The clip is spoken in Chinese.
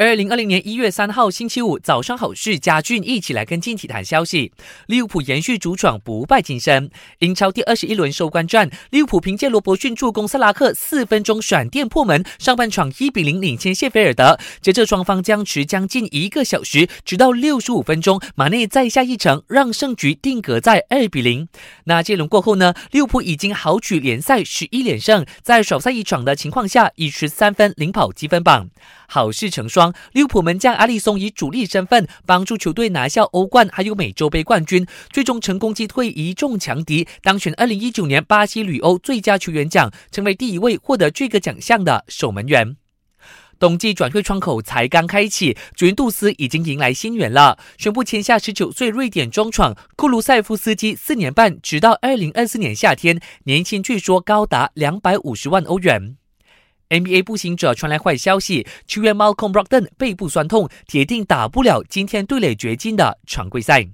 二零二零年一月三号星期五早上，好事家俊一起来跟进体坛消息。利物浦延续主场不败金身。英超第二十一轮收官战，利物浦凭借罗伯逊助攻萨拉克四分钟闪电破门，上半场一比零领先谢菲尔德。接着双方僵持将近一个小时，直到六十五分钟，马内再下一城，让胜局定格在二比零。那这轮过后呢？利物浦已经豪取联赛十一连胜，在少赛一场的情况下，以十三分领跑积分榜。好事成双。利物浦门将阿里松以主力身份帮助球队拿下欧冠，还有美洲杯冠军，最终成功击退一众强敌，当选二零一九年巴西旅欧最佳球员奖，成为第一位获得这个奖项的守门员。冬季转会窗口才刚开启，祖云杜斯已经迎来新援了，宣布签下十九岁瑞典中场库卢塞夫斯基，四年半，直到二零二四年夏天，年薪据说高达两百五十万欧元。NBA 步行者传来坏消息，球员 Malcolm Brogdon 背部酸痛，铁定打不了今天对垒掘金的常规赛。